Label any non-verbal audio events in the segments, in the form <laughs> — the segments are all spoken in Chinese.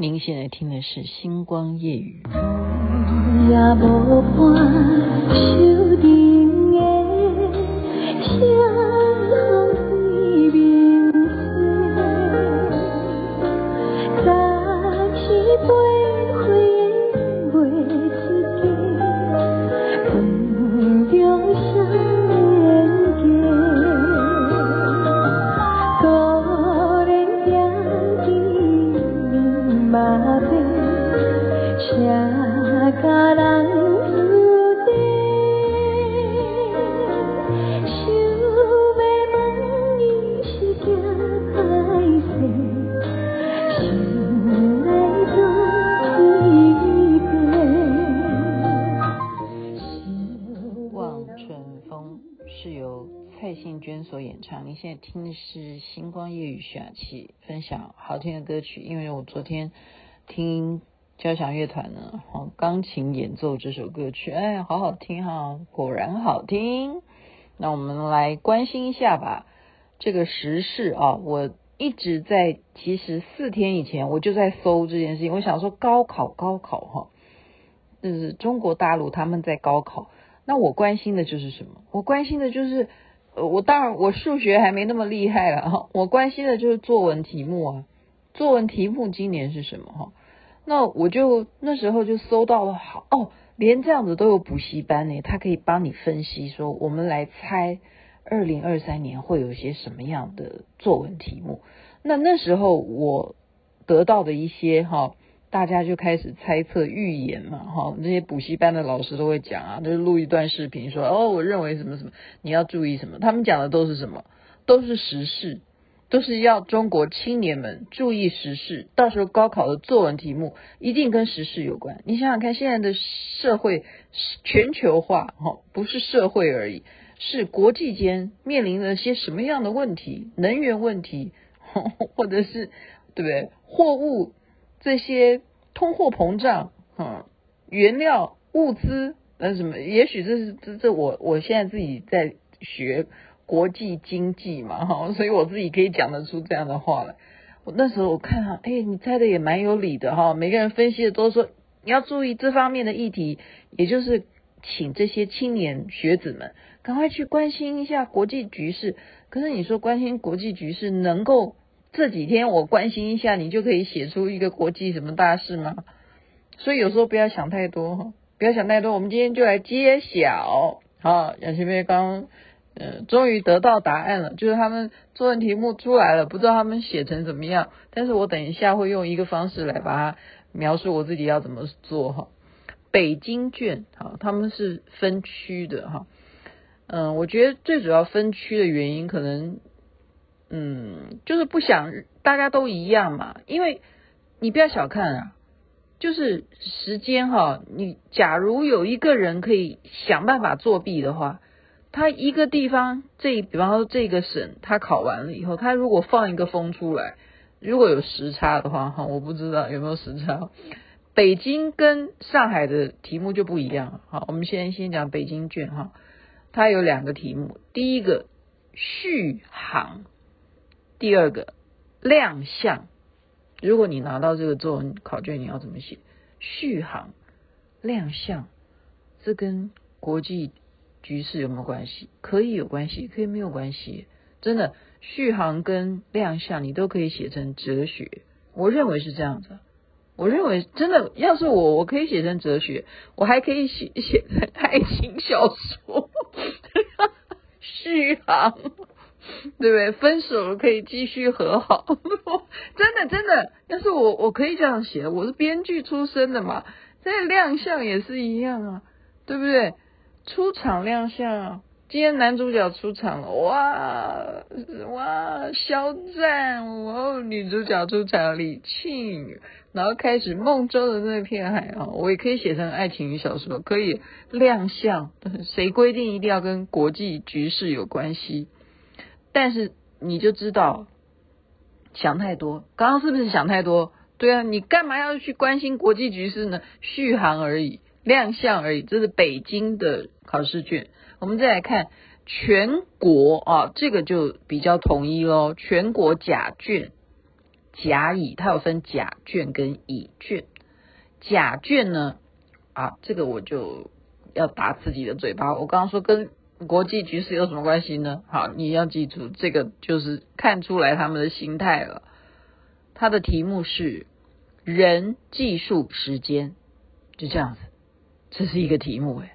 您现在听的是《星光夜雨。马背 về 人。语》。你现在听的是《星光夜语》徐雅琪分享好听的歌曲，因为我昨天听交响乐团呢，哦，钢琴演奏这首歌曲，哎，好好听哈，果然好听。那我们来关心一下吧，这个时事啊，我一直在，其实四天以前我就在搜这件事情，我想说高考，高考哈，就是中国大陆他们在高考，那我关心的就是什么？我关心的就是。我当然，我数学还没那么厉害了哈。我关心的就是作文题目啊，作文题目今年是什么哈？那我就那时候就搜到了，好哦，连这样子都有补习班呢，他可以帮你分析说，我们来猜二零二三年会有些什么样的作文题目。那那时候我得到的一些哈。大家就开始猜测预言嘛，哈，那些补习班的老师都会讲啊，就是录一段视频说，哦，我认为什么什么，你要注意什么，他们讲的都是什么，都是时事，都是要中国青年们注意时事，到时候高考的作文题目一定跟时事有关。你想想看，现在的社会全球化，哈，不是社会而已，是国际间面临了些什么样的问题，能源问题，或者是对不对，货物。这些通货膨胀，嗯，原料物资，那，什么？也许这是这这我我现在自己在学国际经济嘛，哈，所以我自己可以讲得出这样的话来。我那时候我看哈，哎，你猜的也蛮有理的哈，每个人分析的都说你要注意这方面的议题，也就是请这些青年学子们赶快去关心一下国际局势。可是你说关心国际局势能够？这几天我关心一下，你就可以写出一个国际什么大事吗？所以有时候不要想太多哈，不要想太多。我们今天就来揭晓。好，杨前辈刚嗯，终于得到答案了，就是他们作文题目出来了，不知道他们写成怎么样。但是我等一下会用一个方式来把它描述我自己要怎么做哈。北京卷，哈，他们是分区的哈。嗯，我觉得最主要分区的原因可能。嗯，就是不想大家都一样嘛，因为你不要小看啊，就是时间哈，你假如有一个人可以想办法作弊的话，他一个地方这，比方说这个省，他考完了以后，他如果放一个风出来，如果有时差的话哈，我不知道有没有时差，北京跟上海的题目就不一样了。好，我们先先讲北京卷哈，它有两个题目，第一个续航。第二个亮相，如果你拿到这个作文考卷，你要怎么写？续航、亮相，这跟国际局势有没有关系？可以有关系，可以没有关系。真的，续航跟亮相，你都可以写成哲学。我认为是这样子。我认为真的，要是我，我可以写成哲学，我还可以写写爱情小说。<laughs> 续航。<laughs> 对不对？分手了可以继续和好，真 <laughs> 的真的。要是我，我可以这样写。我是编剧出身的嘛，这亮相也是一样啊，对不对？出场亮相，今天男主角出场了，哇哇，肖战，哇，女主角出场李沁，然后开始梦中的那片海啊，我也可以写成爱情小说，可以亮相。谁规定一定要跟国际局势有关系？但是你就知道想太多，刚刚是不是想太多？对啊，你干嘛要去关心国际局势呢？续航而已，亮相而已，这是北京的考试卷。我们再来看全国啊，这个就比较统一喽。全国甲卷，甲乙，它有分甲卷跟乙卷。甲卷呢，啊，这个我就要打自己的嘴巴。我刚刚说跟国际局势有什么关系呢？好，你要记住，这个就是看出来他们的心态了。他的题目是人、技术、时间，就这样子，这是一个题目诶，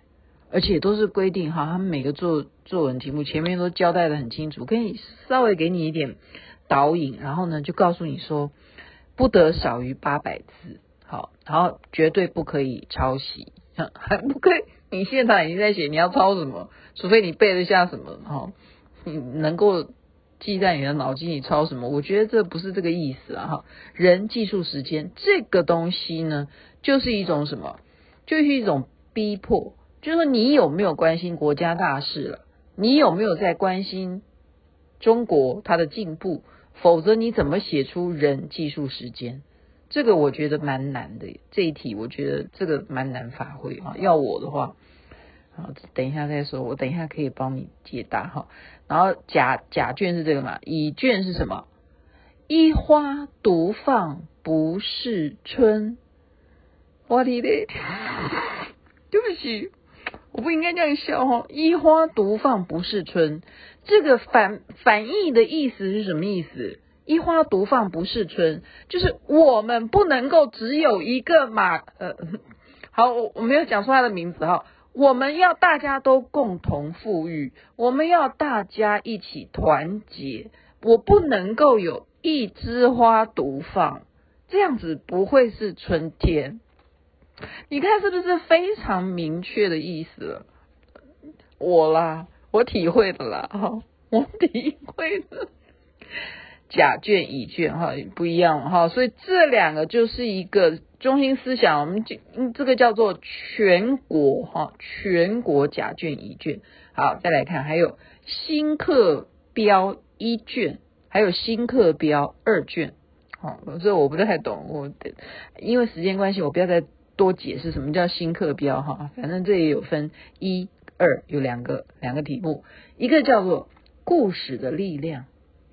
而且都是规定哈，他们每个作作文题目前面都交代的很清楚，可以稍微给你一点导引，然后呢就告诉你说，不得少于八百字。好，然后绝对不可以抄袭，<laughs> 还不可以。<laughs> 你现场已经在写，你要抄什么？除非你背得下什么，哈，你能够记在你的脑筋里抄什么？我觉得这不是这个意思啊，哈。人、技术、时间这个东西呢，就是一种什么？就是一种逼迫，就是说你有没有关心国家大事了？你有没有在关心中国它的进步？否则你怎么写出人、技术、时间？这个我觉得蛮难的，这一题我觉得这个蛮难发挥哈。要我的话，好，等一下再说，我等一下可以帮你解答哈。然后甲甲卷是这个嘛？乙卷是什么？一花独放不是春。我的嘞，<laughs> 对不起，我不应该这样笑哈。一花独放不是春，这个反反义的意思是什么意思？一花独放不是春，就是我们不能够只有一个马，呃，<laughs> 好，我我没有讲出他的名字哈，我们要大家都共同富裕，我们要大家一起团结，我不能够有一枝花独放，这样子不会是春天。你看是不是非常明确的意思了？我啦，我体会的啦，哈，我体会的。甲卷乙卷哈不一样哈，所以这两个就是一个中心思想，我们就这个叫做全国哈，全国甲卷乙卷。好，再来看还有新课标一卷，还有新课标二卷。好，这我不太懂，我因为时间关系，我不要再多解释什么叫新课标哈，反正这也有分一二，有两个两个题目，一个叫做故事的力量。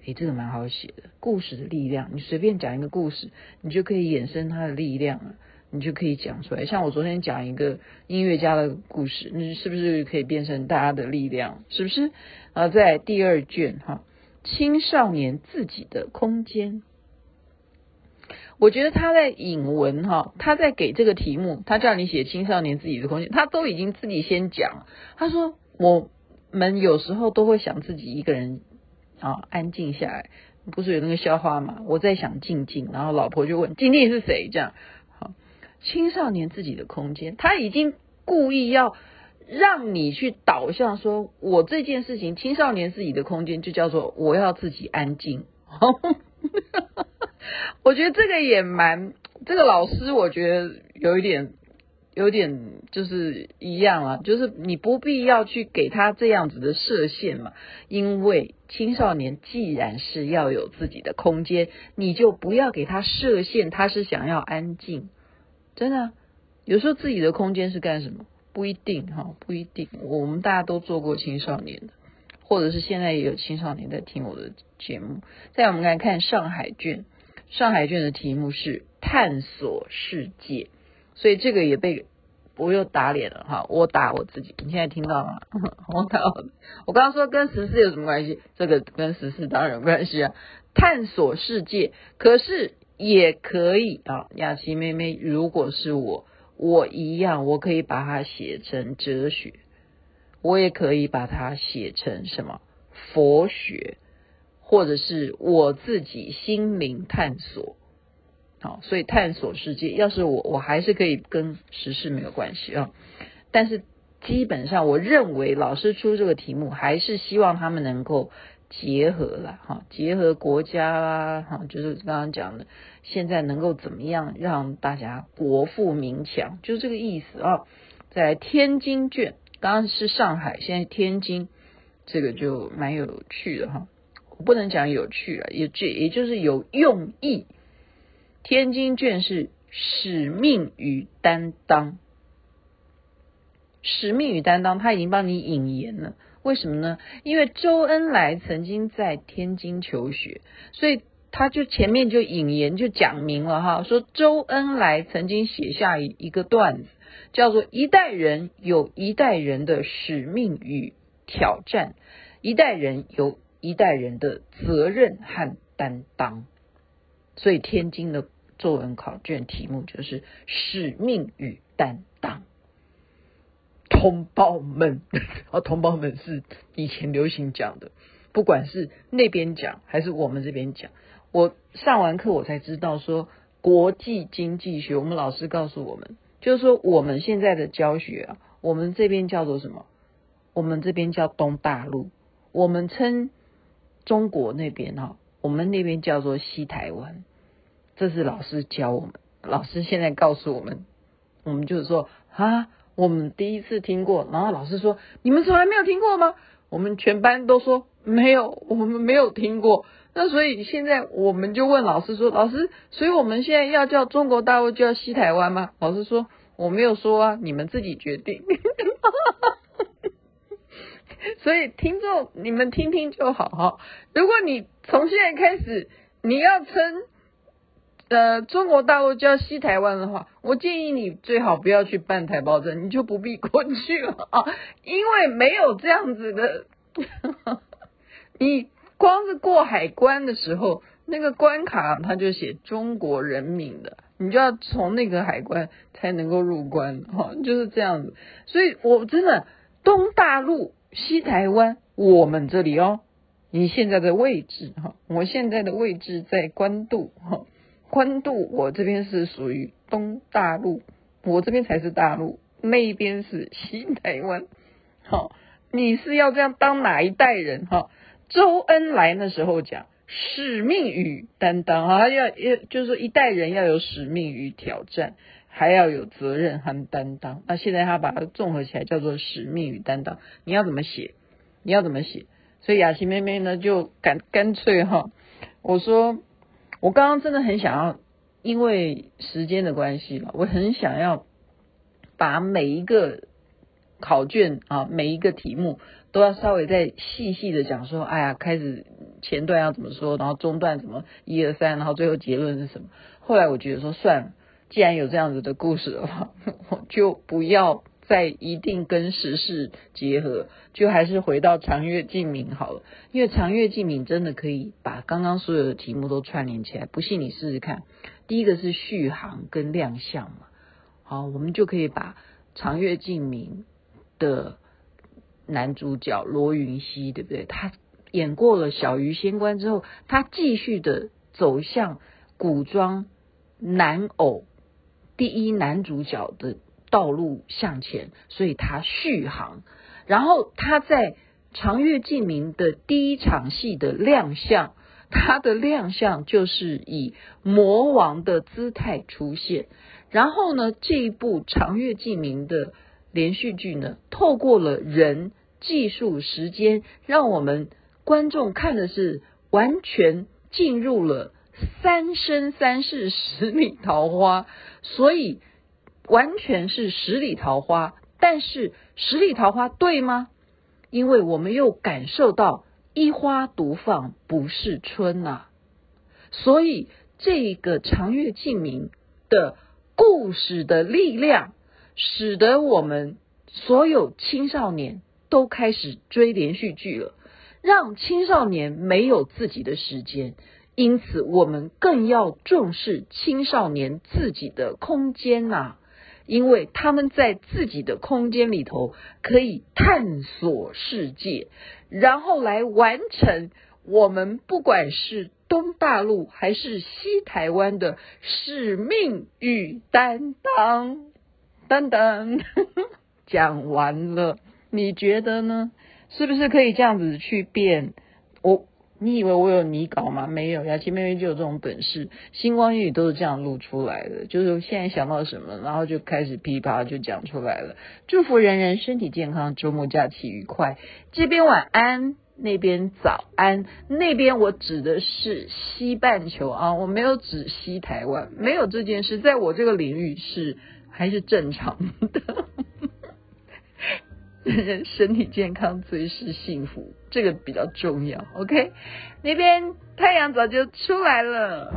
诶，这个蛮好写的，故事的力量，你随便讲一个故事，你就可以衍生它的力量了，你就可以讲出来。像我昨天讲一个音乐家的故事，你是不是可以变成大家的力量？是不是？啊，在第二卷哈，青少年自己的空间，我觉得他在引文哈，他在给这个题目，他叫你写青少年自己的空间，他都已经自己先讲，他说我们有时候都会想自己一个人。啊，安静下来，不是有那个笑话吗？我在想静静，然后老婆就问静静是谁？这样，好，青少年自己的空间，他已经故意要让你去导向说，我这件事情，青少年自己的空间就叫做我要自己安静。<laughs> 我觉得这个也蛮，这个老师我觉得有一点。有点就是一样啊，就是你不必要去给他这样子的设限嘛，因为青少年既然是要有自己的空间，你就不要给他设限，他是想要安静，真的，有时候自己的空间是干什么？不一定哈，不一定。我们大家都做过青少年的，或者是现在也有青少年在听我的节目。再我们来看上海卷，上海卷的题目是探索世界。所以这个也被我又打脸了哈，我打我自己。你现在听到吗？<laughs> 我打我，我刚刚说跟十四有什么关系？这个跟十四当然有关系啊。探索世界，可是也可以啊。雅琪妹妹，如果是我，我一样，我可以把它写成哲学，我也可以把它写成什么佛学，或者是我自己心灵探索。好，所以探索世界，要是我，我还是可以跟时事没有关系啊。但是基本上，我认为老师出这个题目，还是希望他们能够结合了哈，结合国家啦，哈，就是刚刚讲的，现在能够怎么样让大家国富民强，就是这个意思啊。在天津卷，刚刚是上海，现在天津，这个就蛮有趣的哈。我不能讲有趣了，也这也就是有用意。天津卷是使命与担当，使命与担当，他已经帮你引言了。为什么呢？因为周恩来曾经在天津求学，所以他就前面就引言就讲明了哈，说周恩来曾经写下一个段子，叫做“一代人有一代人的使命与挑战，一代人有一代人的责任和担当”。所以天津的作文考卷题目就是“使命与担当”。同胞们，啊，<laughs> 同胞们是以前流行讲的，不管是那边讲还是我们这边讲。我上完课，我才知道说国际经济学，我们老师告诉我们，就是说我们现在的教学啊，我们这边叫做什么？我们这边叫东大陆，我们称中国那边哈，我们那边叫做西台湾。这是老师教我们，老师现在告诉我们，我们就是说啊，我们第一次听过，然后老师说，你们从来没有听过吗？我们全班都说没有，我们没有听过。那所以现在我们就问老师说：“老师，所以我们现在要叫中国大陆叫西台湾吗？”老师说：“我没有说啊，你们自己决定。<laughs> ”所以听众你们听听就好哈。如果你从现在开始你要称呃中国大陆叫西台湾的话，我建议你最好不要去办台胞证，你就不必过去了 <laughs> 啊，因为没有这样子的你。光是过海关的时候，那个关卡他就写中国人民的，你就要从那个海关才能够入关，哈，就是这样子。所以我真的东大陆、西台湾，我们这里哦，你现在的位置哈，我现在的位置在关渡哈，宽度我这边是属于东大陆，我这边才是大陆，那一边是西台湾，好，你是要这样当哪一代人哈？周恩来那时候讲使命与担当啊，要要就是说一代人要有使命与挑战，还要有责任和担当。那现在他把它综合起来叫做使命与担当。你要怎么写？你要怎么写？所以雅琪妹妹呢就干干脆哈，我说我刚刚真的很想要，因为时间的关系嘛，我很想要把每一个考卷啊，每一个题目。都要稍微再细细的讲说，哎呀，开始前段要怎么说，然后中段怎么一二三，然后最后结论是什么？后来我觉得说算了，既然有这样子的故事的话，<laughs> 我就不要再一定跟时事结合，就还是回到长月烬明好了。因为长月烬明真的可以把刚刚所有的题目都串联起来，不信你试试看。第一个是续航跟亮相嘛，好，我们就可以把长月烬明的。男主角罗云熙，对不对？他演过了小鱼仙官之后，他继续的走向古装男偶第一男主角的道路向前，所以他续航。然后他在长月烬明的第一场戏的亮相，他的亮相就是以魔王的姿态出现。然后呢，这一部长月烬明的连续剧呢，透过了人。技术时间，让我们观众看的是完全进入了三生三世十里桃花，所以完全是十里桃花。但是十里桃花对吗？因为我们又感受到一花独放不是春呐、所以这个长月烬明的故事的力量，使得我们所有青少年。都开始追连续剧了，让青少年没有自己的时间，因此我们更要重视青少年自己的空间呐、因为他们在自己的空间里头可以探索世界，然后来完成我们不管是东大陆还是西台湾的使命与担当。等等，<laughs> 讲完了。你觉得呢？是不是可以这样子去变？我，你以为我有拟稿吗？没有，雅琪妹妹就有这种本事。星光夜语都是这样录出来的，就是现在想到什么，然后就开始噼啪就讲出来了。祝福人人身体健康，周末假期愉快。这边晚安，那边早安，那边我指的是西半球啊，我没有指西台湾，没有这件事，在我这个领域是还是正常的。身体健康最是幸福，这个比较重要。OK，那边太阳早就出来了。